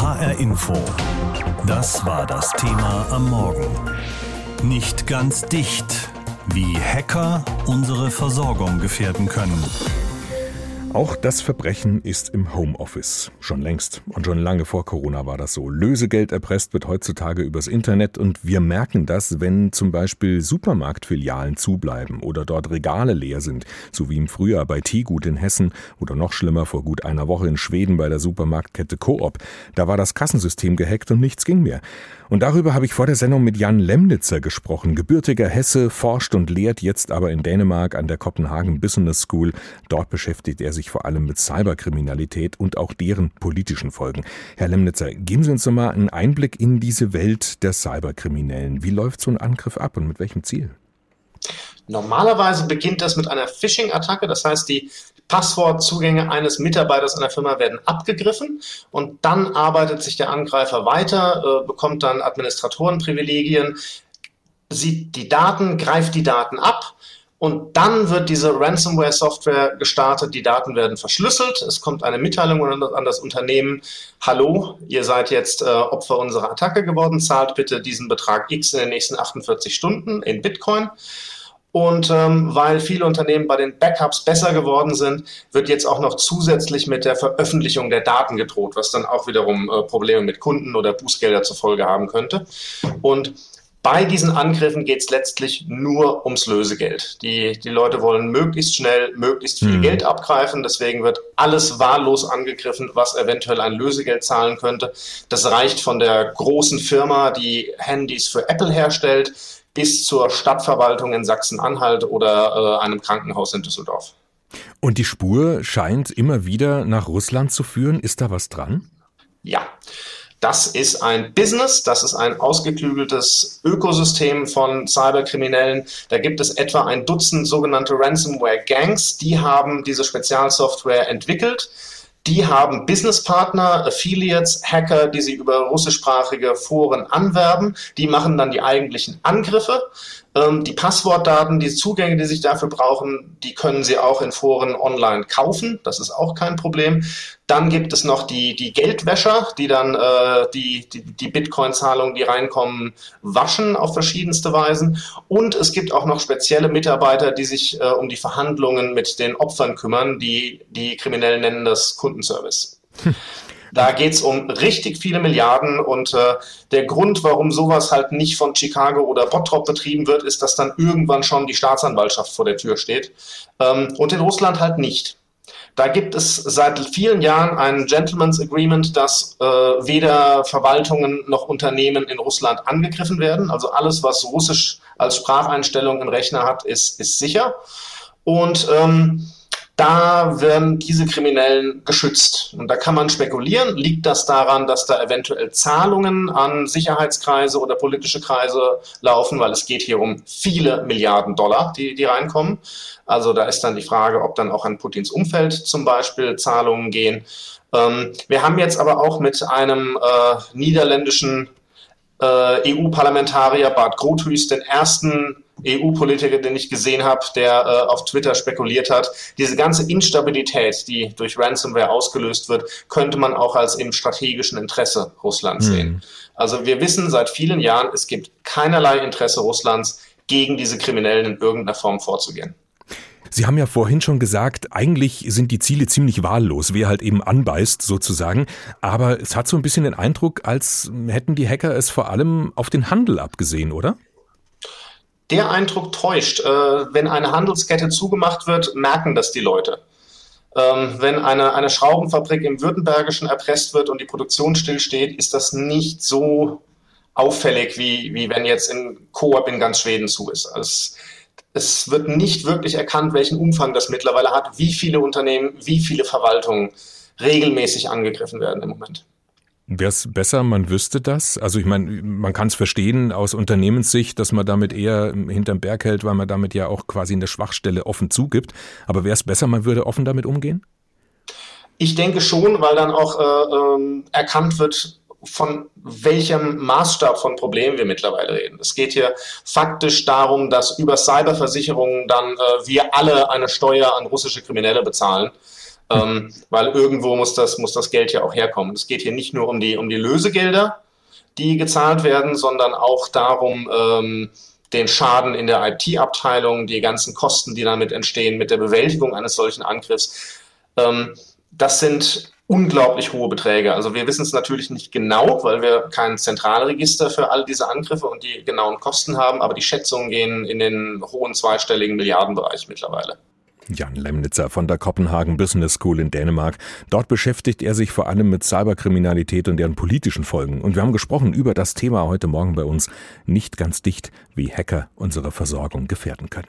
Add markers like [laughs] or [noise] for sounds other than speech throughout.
HR Info. Das war das Thema am Morgen. Nicht ganz dicht, wie Hacker unsere Versorgung gefährden können. Auch das Verbrechen ist im Homeoffice. Schon längst und schon lange vor Corona war das so. Lösegeld erpresst wird heutzutage übers Internet und wir merken das, wenn zum Beispiel Supermarktfilialen zubleiben oder dort Regale leer sind, so wie im Frühjahr bei Teegut in Hessen oder noch schlimmer vor gut einer Woche in Schweden bei der Supermarktkette Coop. Da war das Kassensystem gehackt und nichts ging mehr. Und darüber habe ich vor der Sendung mit Jan Lemnitzer gesprochen. Gebürtiger Hesse, forscht und lehrt jetzt aber in Dänemark an der Copenhagen Business School. Dort beschäftigt er sich vor allem mit Cyberkriminalität und auch deren politischen Folgen. Herr Lemnitzer, geben Sie uns doch mal einen Einblick in diese Welt der Cyberkriminellen. Wie läuft so ein Angriff ab und mit welchem Ziel? Normalerweise beginnt das mit einer Phishing-Attacke, das heißt, die Passwortzugänge eines Mitarbeiters einer Firma werden abgegriffen und dann arbeitet sich der Angreifer weiter, äh, bekommt dann Administratorenprivilegien, sieht die Daten, greift die Daten ab und dann wird diese Ransomware-Software gestartet, die Daten werden verschlüsselt, es kommt eine Mitteilung an das Unternehmen, hallo, ihr seid jetzt äh, Opfer unserer Attacke geworden, zahlt bitte diesen Betrag X in den nächsten 48 Stunden in Bitcoin. Und ähm, weil viele Unternehmen bei den Backups besser geworden sind, wird jetzt auch noch zusätzlich mit der Veröffentlichung der Daten gedroht, was dann auch wiederum äh, Probleme mit Kunden oder Bußgelder zur Folge haben könnte. Und bei diesen Angriffen geht es letztlich nur ums Lösegeld. Die, die Leute wollen möglichst schnell, möglichst viel mhm. Geld abgreifen. Deswegen wird alles wahllos angegriffen, was eventuell ein Lösegeld zahlen könnte. Das reicht von der großen Firma, die Handys für Apple herstellt, bis zur Stadtverwaltung in Sachsen-Anhalt oder äh, einem Krankenhaus in Düsseldorf. Und die Spur scheint immer wieder nach Russland zu führen. Ist da was dran? Ja. Das ist ein Business, das ist ein ausgeklügeltes Ökosystem von Cyberkriminellen. Da gibt es etwa ein Dutzend sogenannte Ransomware-Gangs, die haben diese Spezialsoftware entwickelt die haben Businesspartner, Affiliates, Hacker, die sie über russischsprachige Foren anwerben. Die machen dann die eigentlichen Angriffe. Ähm, die Passwortdaten, die Zugänge, die sich dafür brauchen, die können Sie auch in Foren online kaufen. Das ist auch kein Problem. Dann gibt es noch die, die Geldwäscher, die dann äh, die, die, die Bitcoin-Zahlungen, die reinkommen, waschen auf verschiedenste Weisen. Und es gibt auch noch spezielle Mitarbeiter, die sich äh, um die Verhandlungen mit den Opfern kümmern. Die, die Kriminellen nennen das Kundenservice. Hm. [laughs] Da geht's um richtig viele Milliarden und äh, der Grund, warum sowas halt nicht von Chicago oder Bottrop betrieben wird, ist, dass dann irgendwann schon die Staatsanwaltschaft vor der Tür steht. Ähm, und in Russland halt nicht. Da gibt es seit vielen Jahren ein Gentleman's Agreement, dass äh, weder Verwaltungen noch Unternehmen in Russland angegriffen werden. Also alles, was Russisch als Spracheinstellung im Rechner hat, ist, ist sicher. Und ähm, da werden diese Kriminellen geschützt. Und da kann man spekulieren, liegt das daran, dass da eventuell Zahlungen an Sicherheitskreise oder politische Kreise laufen, weil es geht hier um viele Milliarden Dollar, die, die reinkommen. Also da ist dann die Frage, ob dann auch an Putins Umfeld zum Beispiel Zahlungen gehen. Ähm, wir haben jetzt aber auch mit einem äh, niederländischen äh, EU-Parlamentarier Bart Grothus den ersten EU-Politiker, den ich gesehen habe, der äh, auf Twitter spekuliert hat. Diese ganze Instabilität, die durch Ransomware ausgelöst wird, könnte man auch als im strategischen Interesse Russlands mhm. sehen. Also wir wissen seit vielen Jahren, es gibt keinerlei Interesse Russlands, gegen diese Kriminellen in irgendeiner Form vorzugehen. Sie haben ja vorhin schon gesagt, eigentlich sind die Ziele ziemlich wahllos, wer halt eben anbeißt sozusagen. Aber es hat so ein bisschen den Eindruck, als hätten die Hacker es vor allem auf den Handel abgesehen, oder? Der Eindruck täuscht. Äh, wenn eine Handelskette zugemacht wird, merken das die Leute. Ähm, wenn eine, eine Schraubenfabrik im Württembergischen erpresst wird und die Produktion stillsteht, ist das nicht so auffällig, wie, wie wenn jetzt in Coop in ganz Schweden zu ist. Also es wird nicht wirklich erkannt, welchen Umfang das mittlerweile hat, wie viele Unternehmen, wie viele Verwaltungen regelmäßig angegriffen werden im Moment. Wäre es besser, man wüsste das? Also ich meine, man kann es verstehen aus Unternehmenssicht, dass man damit eher hinterm Berg hält, weil man damit ja auch quasi eine Schwachstelle offen zugibt. Aber wäre es besser, man würde offen damit umgehen? Ich denke schon, weil dann auch äh, äh, erkannt wird, von welchem Maßstab von Problemen wir mittlerweile reden. Es geht hier faktisch darum, dass über Cyberversicherungen dann äh, wir alle eine Steuer an russische Kriminelle bezahlen ähm, weil irgendwo muss das, muss das Geld ja auch herkommen. Es geht hier nicht nur um die, um die Lösegelder, die gezahlt werden, sondern auch darum, ähm, den Schaden in der IT-Abteilung, die ganzen Kosten, die damit entstehen mit der Bewältigung eines solchen Angriffs. Ähm, das sind unglaublich hohe Beträge. Also wir wissen es natürlich nicht genau, weil wir kein Zentralregister für all diese Angriffe und die genauen Kosten haben, aber die Schätzungen gehen in den hohen zweistelligen Milliardenbereich mittlerweile. Jan Lemnitzer von der Copenhagen Business School in Dänemark. Dort beschäftigt er sich vor allem mit Cyberkriminalität und deren politischen Folgen. Und wir haben gesprochen über das Thema heute Morgen bei uns nicht ganz dicht, wie Hacker unsere Versorgung gefährden können.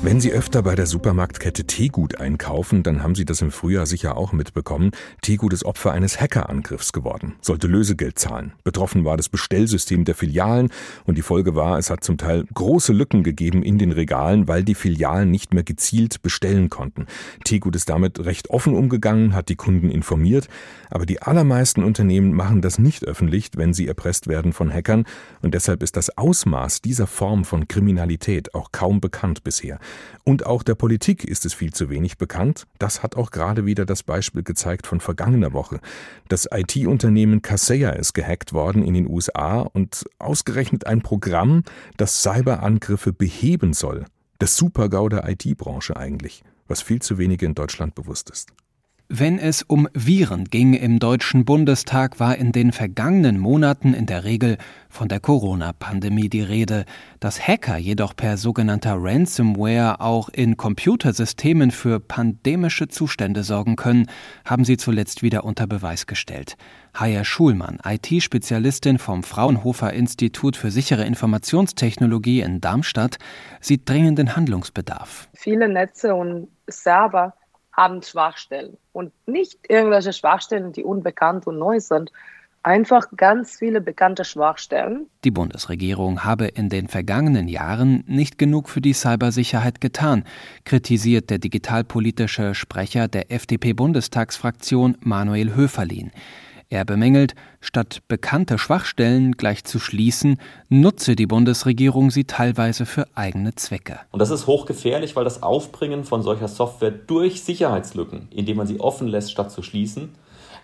Wenn Sie öfter bei der Supermarktkette Teegut einkaufen, dann haben Sie das im Frühjahr sicher auch mitbekommen. Teegut ist Opfer eines Hackerangriffs geworden, sollte Lösegeld zahlen. Betroffen war das Bestellsystem der Filialen und die Folge war, es hat zum Teil große Lücken gegeben in den Regalen, weil die Filialen nicht mehr gezielt bestellen konnten. Teegut ist damit recht offen umgegangen, hat die Kunden informiert, aber die allermeisten Unternehmen machen das nicht öffentlich, wenn sie erpresst werden von Hackern und deshalb ist das Ausmaß dieser Form von Kriminalität auch kaum bekannt bisher. Und auch der Politik ist es viel zu wenig bekannt. Das hat auch gerade wieder das Beispiel gezeigt von vergangener Woche. Das IT-Unternehmen Kaseya ist gehackt worden in den USA und ausgerechnet ein Programm, das Cyberangriffe beheben soll. Das Super-GAU der IT-Branche eigentlich, was viel zu wenige in Deutschland bewusst ist. Wenn es um Viren ging im Deutschen Bundestag, war in den vergangenen Monaten in der Regel von der Corona-Pandemie die Rede. Dass Hacker jedoch per sogenannter Ransomware auch in Computersystemen für pandemische Zustände sorgen können, haben sie zuletzt wieder unter Beweis gestellt. Haya Schulmann, IT-Spezialistin vom Fraunhofer Institut für sichere Informationstechnologie in Darmstadt, sieht dringenden Handlungsbedarf. Viele Netze und Server haben Schwachstellen. Und nicht irgendwelche Schwachstellen, die unbekannt und neu sind, einfach ganz viele bekannte Schwachstellen. Die Bundesregierung habe in den vergangenen Jahren nicht genug für die Cybersicherheit getan, kritisiert der digitalpolitische Sprecher der FDP-Bundestagsfraktion Manuel Höferlin. Er bemängelt, statt bekannte Schwachstellen gleich zu schließen, nutze die Bundesregierung sie teilweise für eigene Zwecke. Und das ist hochgefährlich, weil das Aufbringen von solcher Software durch Sicherheitslücken, indem man sie offen lässt, statt zu schließen,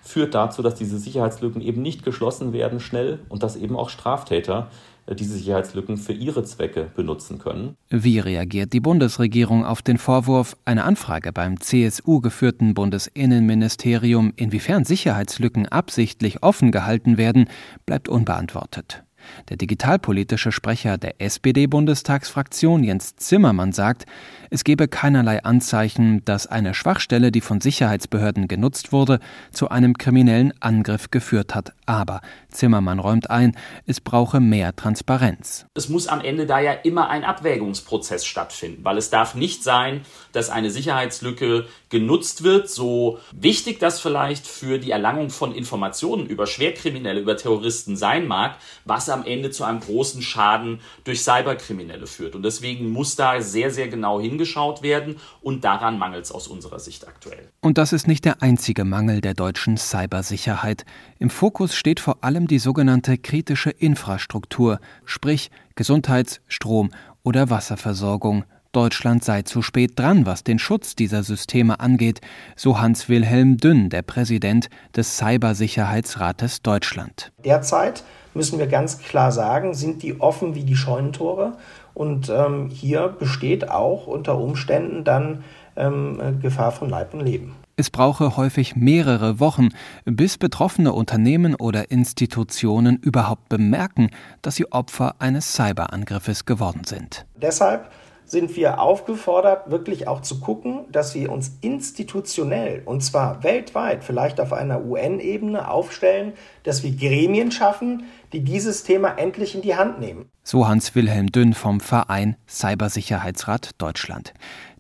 führt dazu, dass diese Sicherheitslücken eben nicht geschlossen werden schnell und dass eben auch Straftäter diese Sicherheitslücken für ihre Zwecke benutzen können. Wie reagiert die Bundesregierung auf den Vorwurf, eine Anfrage beim CSU geführten Bundesinnenministerium, inwiefern Sicherheitslücken absichtlich offen gehalten werden, bleibt unbeantwortet. Der digitalpolitische Sprecher der SPD-Bundestagsfraktion Jens Zimmermann sagt, es gebe keinerlei Anzeichen, dass eine Schwachstelle, die von Sicherheitsbehörden genutzt wurde, zu einem kriminellen Angriff geführt hat. Aber Zimmermann räumt ein, es brauche mehr Transparenz. Es muss am Ende da ja immer ein Abwägungsprozess stattfinden, weil es darf nicht sein, dass eine Sicherheitslücke genutzt wird, so wichtig das vielleicht für die Erlangung von Informationen über Schwerkriminelle, über Terroristen sein mag, was am Ende zu einem großen Schaden durch Cyberkriminelle führt. Und deswegen muss da sehr, sehr genau hingeschaut werden und daran mangelt es aus unserer Sicht aktuell. Und das ist nicht der einzige Mangel der deutschen Cybersicherheit. Im Fokus steht vor allem die sogenannte kritische Infrastruktur, sprich Gesundheits-, Strom- oder Wasserversorgung. Deutschland sei zu spät dran, was den Schutz dieser Systeme angeht, so Hans-Wilhelm Dünn, der Präsident des Cybersicherheitsrates Deutschland. Derzeit müssen wir ganz klar sagen, sind die offen wie die Scheunentore. Und ähm, hier besteht auch unter Umständen dann ähm, Gefahr von Leib und Leben. Es brauche häufig mehrere Wochen, bis betroffene Unternehmen oder Institutionen überhaupt bemerken, dass sie Opfer eines Cyberangriffes geworden sind. Deshalb sind wir aufgefordert, wirklich auch zu gucken, dass wir uns institutionell, und zwar weltweit, vielleicht auf einer UN-Ebene aufstellen, dass wir Gremien schaffen, die dieses Thema endlich in die Hand nehmen. So Hans-Wilhelm Dünn vom Verein Cybersicherheitsrat Deutschland.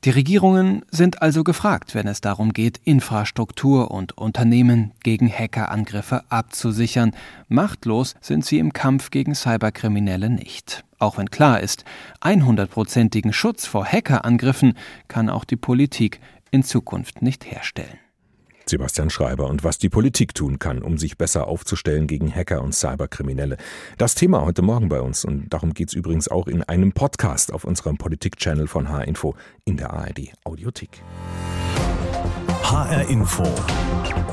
Die Regierungen sind also gefragt, wenn es darum geht, Infrastruktur und Unternehmen gegen Hackerangriffe abzusichern. Machtlos sind sie im Kampf gegen Cyberkriminelle nicht. Auch wenn klar ist, 100%igen Schutz vor Hackerangriffen kann auch die Politik in Zukunft nicht herstellen. Sebastian Schreiber und was die Politik tun kann, um sich besser aufzustellen gegen Hacker und Cyberkriminelle. Das Thema heute Morgen bei uns und darum geht es übrigens auch in einem Podcast auf unserem Politik-Channel von H-Info in der ARD Audiothek. HR Info.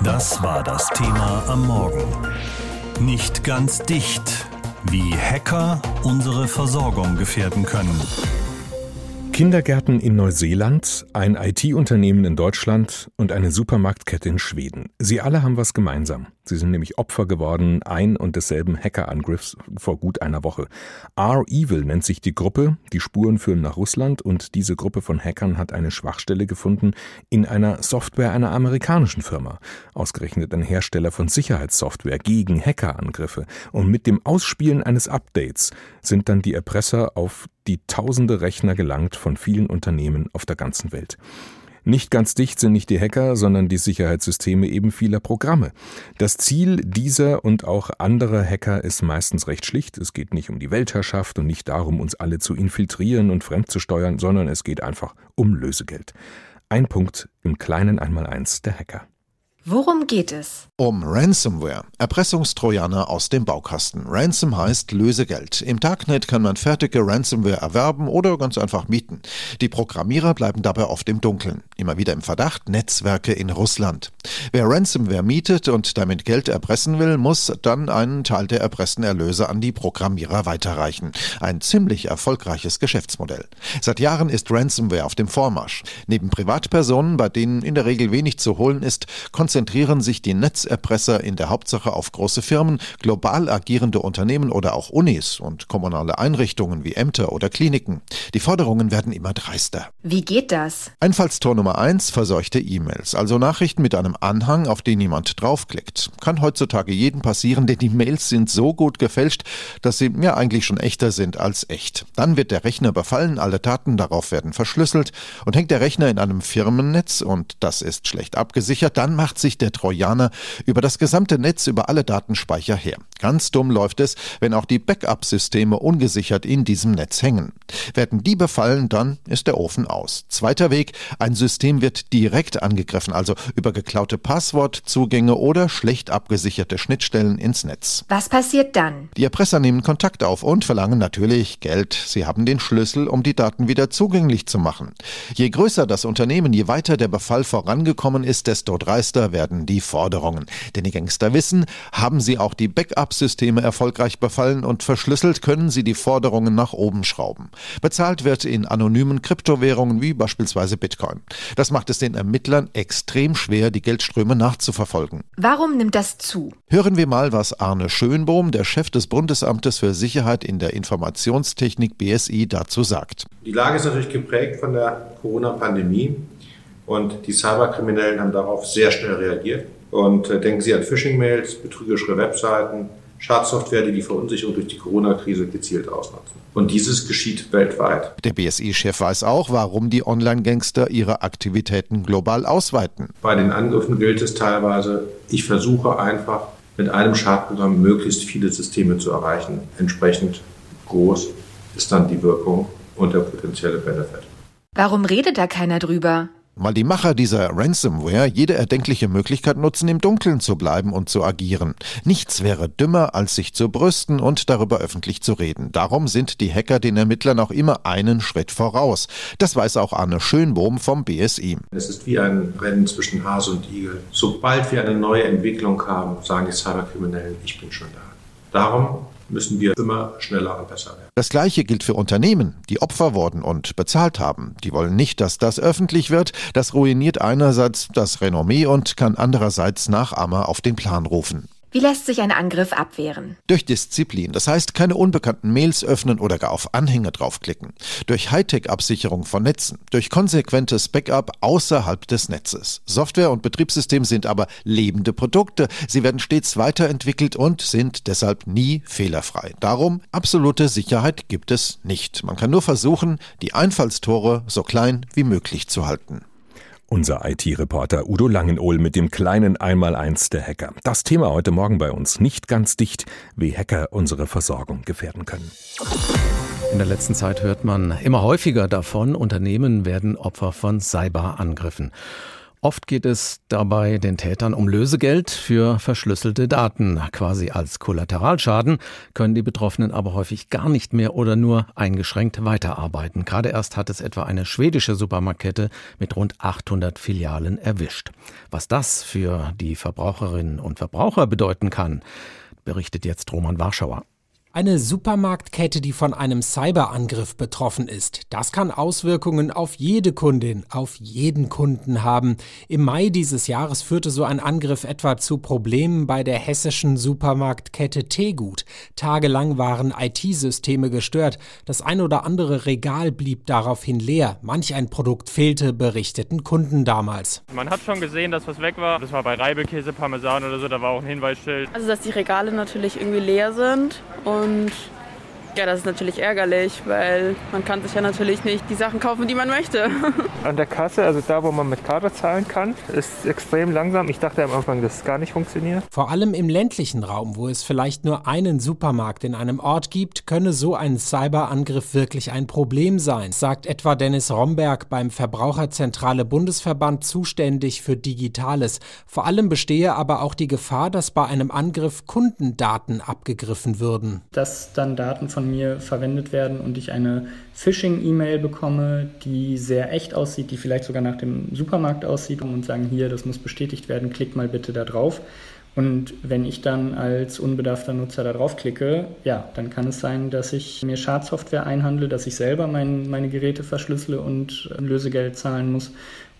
Das war das Thema am Morgen. Nicht ganz dicht, wie Hacker unsere Versorgung gefährden können. Kindergärten in Neuseeland, ein IT-Unternehmen in Deutschland und eine Supermarktkette in Schweden. Sie alle haben was gemeinsam. Sie sind nämlich Opfer geworden ein und desselben Hackerangriffs vor gut einer Woche. R-Evil nennt sich die Gruppe, die Spuren führen nach Russland und diese Gruppe von Hackern hat eine Schwachstelle gefunden in einer Software einer amerikanischen Firma. Ausgerechnet ein Hersteller von Sicherheitssoftware gegen Hackerangriffe. Und mit dem Ausspielen eines Updates sind dann die Erpresser auf die tausende Rechner gelangt von vielen Unternehmen auf der ganzen Welt. Nicht ganz dicht sind nicht die Hacker, sondern die Sicherheitssysteme eben vieler Programme. Das Ziel dieser und auch anderer Hacker ist meistens recht schlicht. Es geht nicht um die Weltherrschaft und nicht darum, uns alle zu infiltrieren und fremdzusteuern, sondern es geht einfach um Lösegeld. Ein Punkt im kleinen Einmaleins der Hacker. Worum geht es? Um Ransomware, Erpressungstrojaner aus dem Baukasten. Ransom heißt Lösegeld. Im Darknet kann man fertige Ransomware erwerben oder ganz einfach mieten. Die Programmierer bleiben dabei oft im Dunkeln. Immer wieder im Verdacht Netzwerke in Russland. Wer Ransomware mietet und damit Geld erpressen will, muss dann einen Teil der erpressten Erlöse an die Programmierer weiterreichen. Ein ziemlich erfolgreiches Geschäftsmodell. Seit Jahren ist Ransomware auf dem Vormarsch. Neben Privatpersonen, bei denen in der Regel wenig zu holen ist, konzentrieren sich die Netzerpresser in der Hauptsache auf große Firmen, global agierende Unternehmen oder auch Unis und kommunale Einrichtungen wie Ämter oder Kliniken. Die Forderungen werden immer dreister. Wie geht das? Einfallstor Nummer eins, verseuchte E-Mails, also Nachrichten mit einem Anhang, auf den jemand draufklickt. Kann heutzutage jeden passieren, denn die Mails sind so gut gefälscht, dass sie ja eigentlich schon echter sind als echt. Dann wird der Rechner befallen, alle Daten darauf werden verschlüsselt und hängt der Rechner in einem Firmennetz und das ist schlecht abgesichert, dann macht sich der Trojaner über das gesamte Netz, über alle Datenspeicher her. Ganz dumm läuft es, wenn auch die Backup-Systeme ungesichert in diesem Netz hängen. Werden die befallen, dann ist der Ofen aus. Zweiter Weg, ein System wird direkt angegriffen, also über geklaute Passwortzugänge oder schlecht abgesicherte Schnittstellen ins Netz. Was passiert dann? Die Erpresser nehmen Kontakt auf und verlangen natürlich Geld. Sie haben den Schlüssel, um die Daten wieder zugänglich zu machen. Je größer das Unternehmen, je weiter der Befall vorangekommen ist, desto dreister werden die Forderungen. Denn die Gangster wissen, haben sie auch die Backup-Systeme erfolgreich befallen und verschlüsselt, können sie die Forderungen nach oben schrauben. Bezahlt wird in anonymen Kryptowährungen wie beispielsweise Bitcoin. Das macht es den Ermittlern extrem schwer, die Geldströme nachzuverfolgen. Warum nimmt das zu? Hören wir mal, was Arne Schönbohm, der Chef des Bundesamtes für Sicherheit in der Informationstechnik BSI, dazu sagt. Die Lage ist natürlich geprägt von der Corona-Pandemie und die Cyberkriminellen haben darauf sehr schnell reagiert. Und äh, denken Sie an Phishing-Mails, betrügerische Webseiten, Schadsoftware, die die Verunsicherung durch die Corona-Krise gezielt ausnutzen. Und dieses geschieht weltweit. Der BSI-Chef weiß auch, warum die Online-Gangster ihre Aktivitäten global ausweiten. Bei den Angriffen gilt es teilweise, ich versuche einfach mit einem Schadprogramm möglichst viele Systeme zu erreichen. Entsprechend groß ist dann die Wirkung und der potenzielle Benefit. Warum redet da keiner drüber? Weil die Macher dieser Ransomware jede erdenkliche Möglichkeit nutzen, im Dunkeln zu bleiben und zu agieren. Nichts wäre dümmer, als sich zu brüsten und darüber öffentlich zu reden. Darum sind die Hacker den Ermittlern auch immer einen Schritt voraus. Das weiß auch Arne Schönbohm vom BSI. Es ist wie ein Rennen zwischen Hase und Igel. Sobald wir eine neue Entwicklung haben, sagen die Cyberkriminellen, ich bin schon da. Darum müssen wir immer schneller und besser werden. Das Gleiche gilt für Unternehmen, die Opfer wurden und bezahlt haben. Die wollen nicht, dass das öffentlich wird. Das ruiniert einerseits das Renommee und kann andererseits Nachahmer auf den Plan rufen. Wie lässt sich ein Angriff abwehren? Durch Disziplin, das heißt keine unbekannten Mails öffnen oder gar auf Anhänge draufklicken. Durch Hightech-Absicherung von Netzen. Durch konsequentes Backup außerhalb des Netzes. Software und Betriebssystem sind aber lebende Produkte. Sie werden stets weiterentwickelt und sind deshalb nie fehlerfrei. Darum, absolute Sicherheit gibt es nicht. Man kann nur versuchen, die Einfallstore so klein wie möglich zu halten. Unser IT-Reporter Udo Langenohl mit dem kleinen Einmaleins der Hacker. Das Thema heute Morgen bei uns nicht ganz dicht, wie Hacker unsere Versorgung gefährden können. In der letzten Zeit hört man immer häufiger davon, Unternehmen werden Opfer von Cyberangriffen. Oft geht es dabei den Tätern um Lösegeld für verschlüsselte Daten. Quasi als Kollateralschaden können die Betroffenen aber häufig gar nicht mehr oder nur eingeschränkt weiterarbeiten. Gerade erst hat es etwa eine schwedische Supermarktkette mit rund 800 Filialen erwischt. Was das für die Verbraucherinnen und Verbraucher bedeuten kann, berichtet jetzt Roman Warschauer. Eine Supermarktkette, die von einem Cyberangriff betroffen ist. Das kann Auswirkungen auf jede Kundin, auf jeden Kunden haben. Im Mai dieses Jahres führte so ein Angriff etwa zu Problemen bei der hessischen Supermarktkette Tegut. Tagelang waren IT-Systeme gestört. Das ein oder andere Regal blieb daraufhin leer. Manch ein Produkt fehlte, berichteten Kunden damals. Man hat schon gesehen, dass was weg war. Das war bei Reibekäse, Parmesan oder so, da war auch ein Hinweisschild. Also, dass die Regale natürlich irgendwie leer sind und und ja, das ist natürlich ärgerlich, weil man kann sich ja natürlich nicht die Sachen kaufen, die man möchte. [laughs] An der Kasse, also da, wo man mit Karte zahlen kann, ist extrem langsam. Ich dachte am Anfang, dass es gar nicht funktioniert. Vor allem im ländlichen Raum, wo es vielleicht nur einen Supermarkt in einem Ort gibt, könne so ein Cyberangriff wirklich ein Problem sein, sagt etwa Dennis Romberg beim Verbraucherzentrale Bundesverband zuständig für Digitales. Vor allem bestehe aber auch die Gefahr, dass bei einem Angriff Kundendaten abgegriffen würden. Dass dann Daten von von mir verwendet werden und ich eine Phishing-E-Mail bekomme, die sehr echt aussieht, die vielleicht sogar nach dem Supermarkt aussieht und sagen, hier, das muss bestätigt werden, klick mal bitte da drauf. Und wenn ich dann als unbedarfter Nutzer da draufklicke, ja, dann kann es sein, dass ich mir Schadsoftware einhandle, dass ich selber mein, meine Geräte verschlüssele und Lösegeld zahlen muss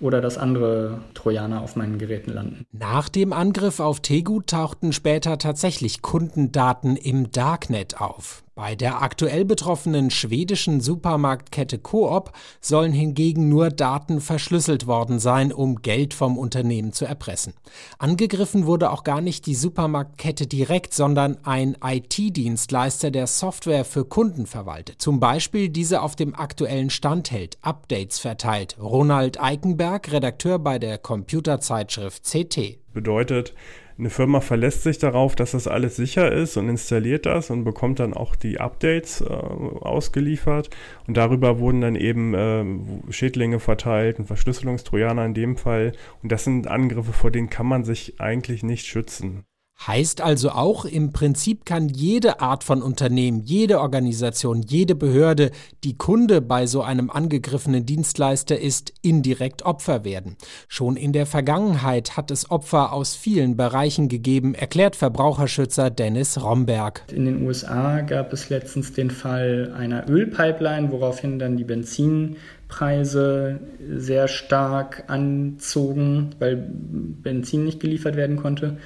oder dass andere Trojaner auf meinen Geräten landen. Nach dem Angriff auf Tegut tauchten später tatsächlich Kundendaten im Darknet auf. Bei der aktuell betroffenen schwedischen Supermarktkette Coop sollen hingegen nur Daten verschlüsselt worden sein, um Geld vom Unternehmen zu erpressen. Angegriffen wurde auch gar nicht die Supermarktkette direkt, sondern ein IT-Dienstleister, der Software für Kunden verwaltet. Zum Beispiel diese auf dem aktuellen Stand hält, Updates verteilt. Ronald Eikenberg, Redakteur bei der Computerzeitschrift CT. Bedeutet, eine Firma verlässt sich darauf, dass das alles sicher ist und installiert das und bekommt dann auch die Updates äh, ausgeliefert. Und darüber wurden dann eben äh, Schädlinge verteilt, ein Verschlüsselungstrojaner in dem Fall. Und das sind Angriffe, vor denen kann man sich eigentlich nicht schützen. Heißt also auch, im Prinzip kann jede Art von Unternehmen, jede Organisation, jede Behörde, die Kunde bei so einem angegriffenen Dienstleister ist, indirekt Opfer werden. Schon in der Vergangenheit hat es Opfer aus vielen Bereichen gegeben, erklärt Verbraucherschützer Dennis Romberg. In den USA gab es letztens den Fall einer Ölpipeline, woraufhin dann die Benzinpreise sehr stark anzogen, weil Benzin nicht geliefert werden konnte.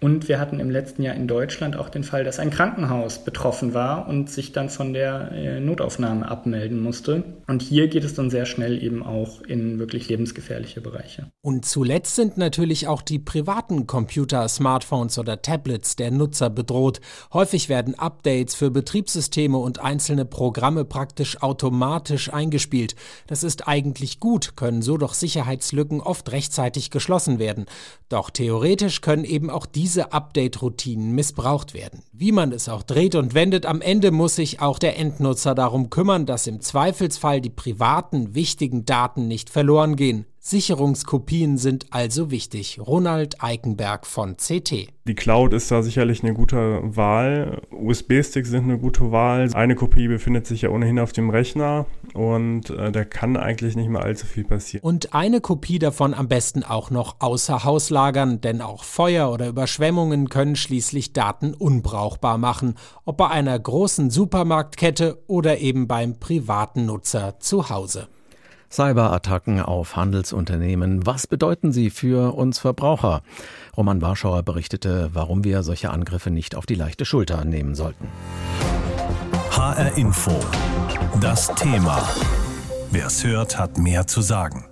Und wir hatten im letzten Jahr in Deutschland auch den Fall, dass ein Krankenhaus betroffen war und sich dann von der äh, Notaufnahme abmelden musste. Und hier geht es dann sehr schnell eben auch in wirklich lebensgefährliche Bereiche. Und zuletzt sind natürlich auch die privaten Computer, Smartphones oder Tablets der Nutzer bedroht. Häufig werden Updates für Betriebssysteme und einzelne Programme praktisch automatisch eingespielt. Das ist eigentlich gut, können so doch Sicherheitslücken oft rechtzeitig geschlossen werden. Doch theoretisch können eben auch diese diese Update-Routinen missbraucht werden. Wie man es auch dreht und wendet, am Ende muss sich auch der Endnutzer darum kümmern, dass im Zweifelsfall die privaten, wichtigen Daten nicht verloren gehen. Sicherungskopien sind also wichtig. Ronald Eikenberg von CT. Die Cloud ist da sicherlich eine gute Wahl. USB-Sticks sind eine gute Wahl. Eine Kopie befindet sich ja ohnehin auf dem Rechner und äh, da kann eigentlich nicht mehr allzu viel passieren. Und eine Kopie davon am besten auch noch außer Haus lagern, denn auch Feuer oder Überschwemmungen können schließlich Daten unbrauchbar machen, ob bei einer großen Supermarktkette oder eben beim privaten Nutzer zu Hause. Cyberattacken auf Handelsunternehmen. Was bedeuten sie für uns Verbraucher? Roman Warschauer berichtete, warum wir solche Angriffe nicht auf die leichte Schulter nehmen sollten. HR Info. Das Thema. Wer es hört, hat mehr zu sagen.